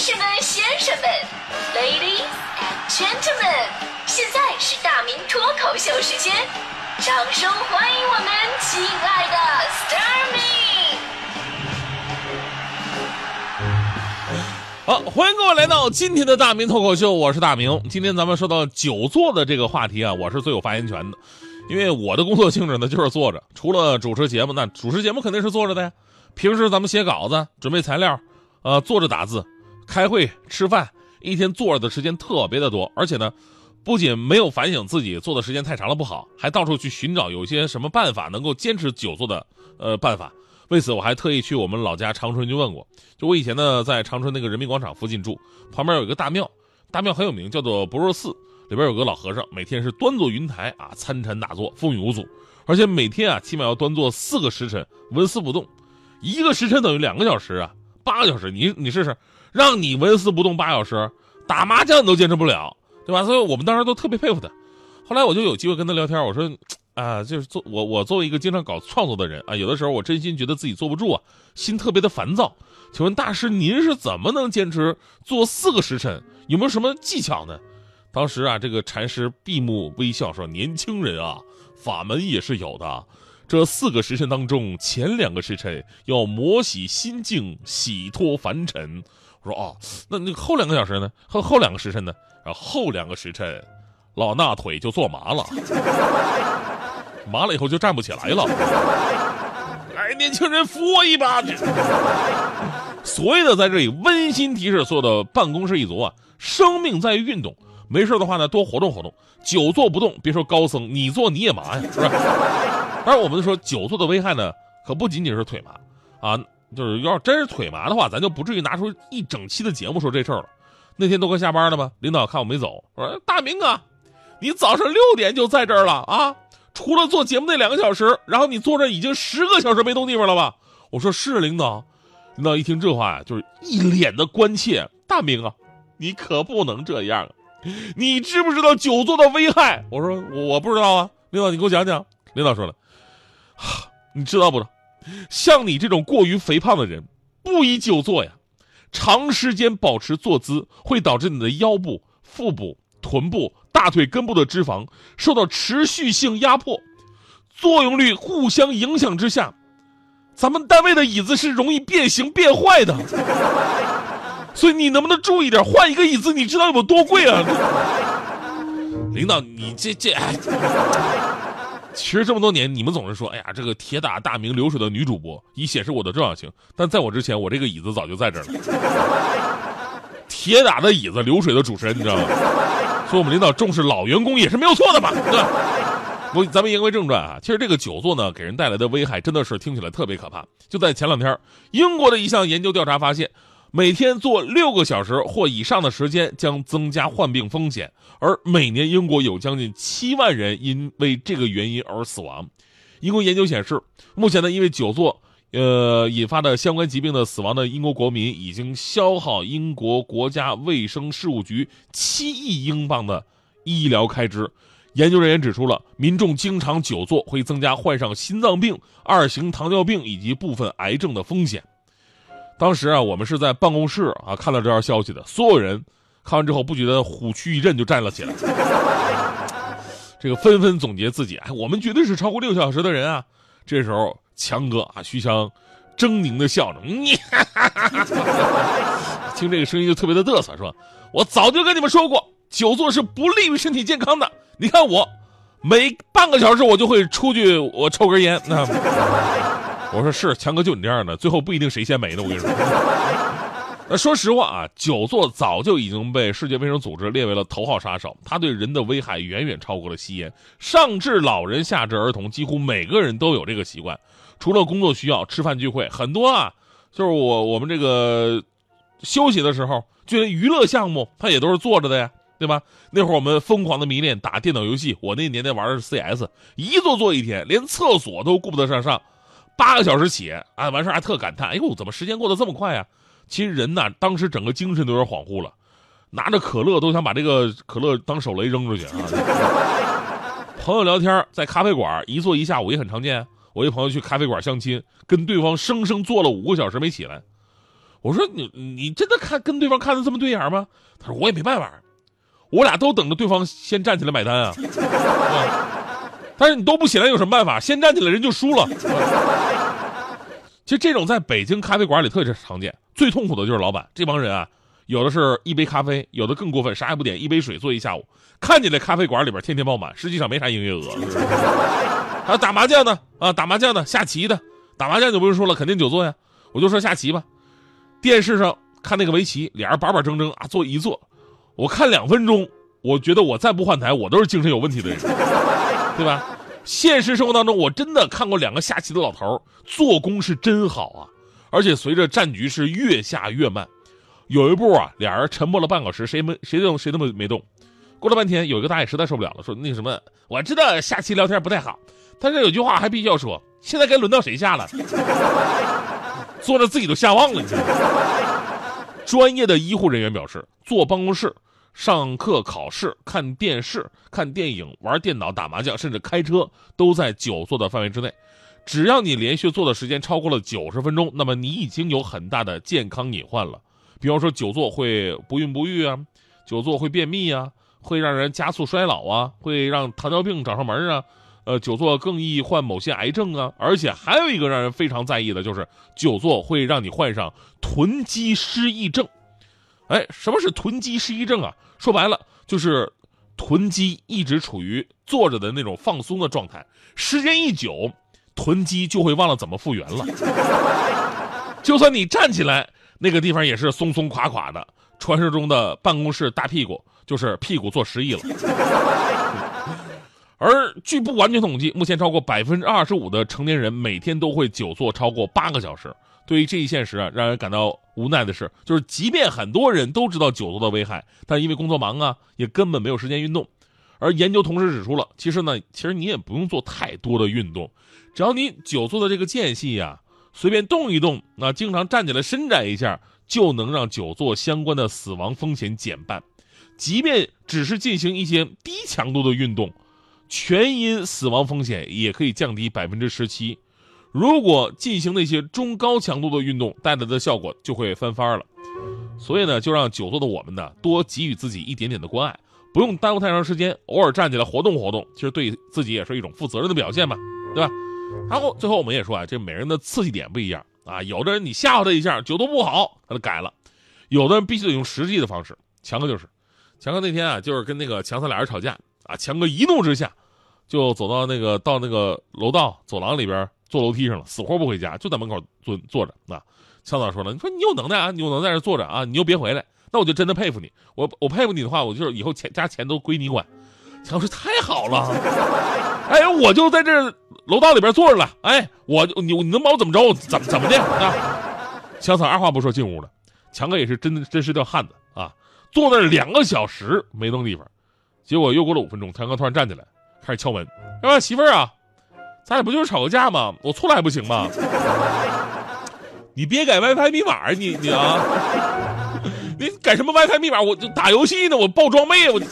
士们、先生们，Ladies and Gentlemen，现在是大明脱口秀时间，掌声欢迎我们亲爱的 s t a r m y 好，欢迎各位来到今天的大明脱口秀，我是大明。今天咱们说到久坐的这个话题啊，我是最有发言权的，因为我的工作性质呢就是坐着，除了主持节目，那主持节目肯定是坐着的呀。平时咱们写稿子、准备材料，呃，坐着打字、开会、吃饭，一天坐着的时间特别的多，而且呢，不仅没有反省自己坐的时间太长了不好，还到处去寻找有些什么办法能够坚持久坐的呃办法。为此，我还特意去我们老家长春去问过。就我以前呢，在长春那个人民广场附近住，旁边有一个大庙，大庙很有名，叫做不若寺，里边有个老和尚，每天是端坐云台啊，参禅打坐，风雨无阻，而且每天啊，起码要端坐四个时辰，纹丝不动。一个时辰等于两个小时啊，八个小时，你你试试，让你纹丝不动八小时，打麻将你都坚持不了，对吧？所以我们当时都特别佩服他。后来我就有机会跟他聊天，我说啊，就是做我我作为一个经常搞创作的人啊，有的时候我真心觉得自己坐不住啊，心特别的烦躁。请问大师，您是怎么能坚持坐四个时辰？有没有什么技巧呢？当时啊，这个禅师闭目微笑说：“年轻人啊，法门也是有的。”这四个时辰当中，前两个时辰要磨洗心境，洗脱凡尘。我说哦，那那后两个小时呢？后后两个时辰呢？然后后两个时辰，老衲腿就坐麻了，麻了以后就站不起来了。哎，年轻人扶我一把！所谓的在这里温馨提示所有的办公室一族啊，生命在于运动，没事的话呢，多活动活动。久坐不动，别说高僧，你坐你也麻呀，是吧？当然，我们说久坐的危害呢，可不仅仅是腿麻啊，就是要真是腿麻的话，咱就不至于拿出一整期的节目说这事儿了。那天都快下班了吧，领导看我没走，说大明啊，你早上六点就在这儿了啊？除了做节目那两个小时，然后你坐这已经十个小时没动地方了吧？我说是领导。领导一听这话呀，就是一脸的关切。大明啊，你可不能这样啊！你知不知道久坐的危害？我说我我不知道啊，领导你给我讲讲。领导说了。你知道不知道？像你这种过于肥胖的人，不宜久坐呀。长时间保持坐姿，会导致你的腰部、腹部、臀部、大腿根部的脂肪受到持续性压迫，作用力互相影响之下，咱们单位的椅子是容易变形变坏的。所以你能不能注意点，换一个椅子？你知道有多贵啊？领导，你这这。其实这么多年，你们总是说，哎呀，这个铁打大名流水的女主播，以显示我的重要性。但在我之前，我这个椅子早就在这儿了。铁打的椅子，流水的主持人，你知道吗？所以我们领导重视老员工也是没有错的吧？对吧？不，咱们言归正传啊。其实这个久坐呢，给人带来的危害真的是听起来特别可怕。就在前两天，英国的一项研究调查发现。每天坐六个小时或以上的时间将增加患病风险，而每年英国有将近七万人因为这个原因而死亡。英国研究显示，目前呢，因为久坐，呃，引发的相关疾病的死亡的英国国民已经消耗英国国家卫生事务局七亿英镑的医疗开支。研究人员指出了，民众经常久坐会增加患上心脏病、二型糖尿病以及部分癌症的风险。当时啊，我们是在办公室啊看到这条消息的，所有人看完之后不觉得虎躯一震就站了起来，这个纷纷总结自己，哎，我们绝对是超过六小时的人啊。这时候强哥啊，徐强狰狞的笑着，你 听这个声音就特别的嘚瑟，说：“我早就跟你们说过，久坐是不利于身体健康的。你看我，每半个小时我就会出去我抽根烟。”那。我说是强哥，就你这样的，最后不一定谁先没呢。我跟你说，那说实话啊，久坐早就已经被世界卫生组织列为了头号杀手，它对人的危害远远超过了吸烟。上至老人，下至儿童，几乎每个人都有这个习惯。除了工作需要，吃饭聚会，很多啊，就是我我们这个休息的时候，就连娱乐项目，它也都是坐着的呀，对吧？那会儿我们疯狂的迷恋打电脑游戏，我那年代玩的是 CS，一坐坐一天，连厕所都顾不得上上。八个小时起啊，完事儿还特感叹，哎呦，怎么时间过得这么快呀？其实人呐，当时整个精神都有点恍惚了，拿着可乐都想把这个可乐当手雷扔出去啊。朋友聊天在咖啡馆一坐一下午也很常见。我一朋友去咖啡馆相亲，跟对方生生坐了五个小时没起来。我说你你真的看跟对方看的这么对眼吗？他说我也没办法，我俩都等着对方先站起来买单啊。但是你都不起来有什么办法？先站起来人就输了。其实这种在北京咖啡馆里特别常见，最痛苦的就是老板这帮人啊，有的是一杯咖啡，有的更过分，啥也不点，一杯水坐一下午，看起来咖啡馆里边天天爆满，实际上没啥营业额。还有打麻将的啊，打麻将的，下棋的，打麻将就不用说了，肯定久坐呀。我就说下棋吧，电视上看那个围棋，俩人板板正正啊，坐一坐，我看两分钟，我觉得我再不换台，我都是精神有问题的人。对吧？现实生活当中，我真的看过两个下棋的老头做工是真好啊，而且随着战局是越下越慢，有一步啊，俩人沉默了半小时，谁没谁都谁都没没动。过了半天，有一个大爷实在受不了了，说：“那什么，我知道下棋聊天不太好，但是有句话还必须要说，现在该轮到谁下了？”坐着自己都下忘了。你知道吗？专业的医护人员表示，坐办公室。上课、考试、看电视、看电影、玩电脑、打麻将，甚至开车，都在久坐的范围之内。只要你连续坐的时间超过了九十分钟，那么你已经有很大的健康隐患了。比方说，久坐会不孕不育啊，久坐会便秘啊，会让人加速衰老啊，会让糖尿病找上门啊。呃，久坐更易患某些癌症啊。而且还有一个让人非常在意的就是，久坐会让你患上囤积失忆症。哎，什么是囤积失忆症啊？说白了就是囤积一直处于坐着的那种放松的状态，时间一久，囤积就会忘了怎么复原了。就算你站起来，那个地方也是松松垮垮的。传说中的办公室大屁股，就是屁股坐失忆了。而据不完全统计，目前超过百分之二十五的成年人每天都会久坐超过八个小时。对于这一现实啊，让人感到无奈的是，就是即便很多人都知道久坐的危害，但因为工作忙啊，也根本没有时间运动。而研究同时指出了，其实呢，其实你也不用做太多的运动，只要你久坐的这个间隙呀，随便动一动，那经常站起来伸展一下，就能让久坐相关的死亡风险减半。即便只是进行一些低强度的运动，全因死亡风险也可以降低百分之十七。如果进行那些中高强度的运动，带来的效果就会翻番了。所以呢，就让久坐的我们呢，多给予自己一点点的关爱，不用耽误太长时间，偶尔站起来活动活动，其实对自己也是一种负责任的表现嘛，对吧？然后最后我们也说啊，这每人的刺激点不一样啊，有的人你吓唬他一下，久坐不好，他就改了；有的人必须得用实际的方式。强哥就是，强哥那天啊，就是跟那个强三俩人吵架啊，强哥一怒之下，就走到那个到那个楼道走廊里边。坐楼梯上了，死活不回家，就在门口坐坐着。那强嫂说了：“你说你有能耐啊，你有能在这坐着啊，你又别回来，那我就真的佩服你。我我佩服你的话，我就是以后钱家钱都归你管。”强说：“太好了，哎，我就在这楼道里边坐着了。哎，我你你能把我怎么着？怎么怎么的？”啊，强嫂二话不说进屋了。强哥也是真真是条汉子啊，坐那两个小时没动地方，结果又过了五分钟，强哥突然站起来开始敲门：“啊，媳妇儿啊。”咱俩不就是吵个架吗？我错了还不行吗？你别改 WiFi 密码！你你啊，你改什么 WiFi 密码？我就打游戏呢，我爆装备我。长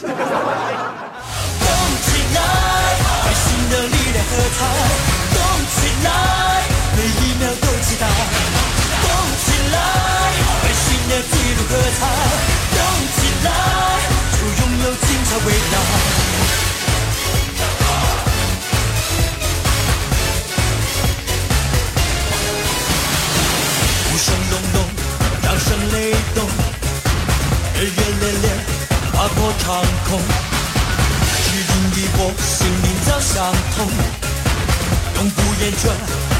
心灵早相通，永不厌倦，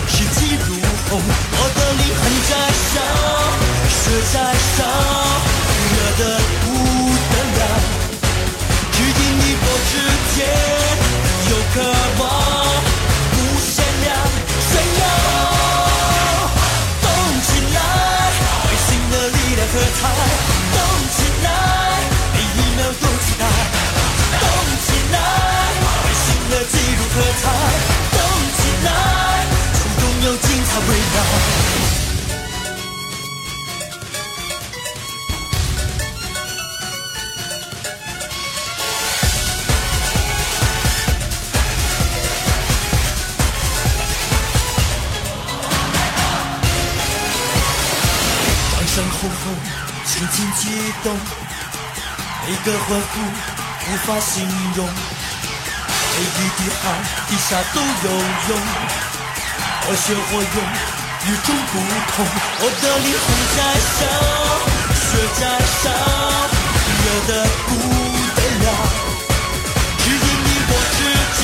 动，每个欢呼无法形容，每一滴汗滴下都有用，热血火涌，与众不同。我的灵魂在烧，血在烧，热的不得了。只因你我之间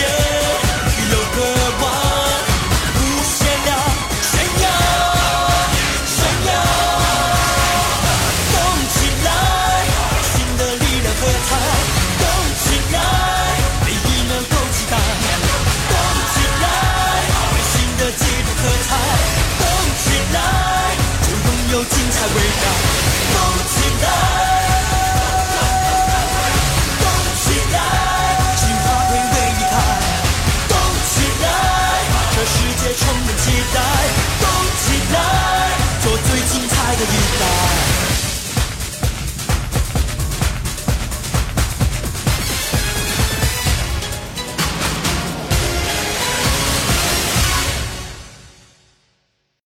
I wake up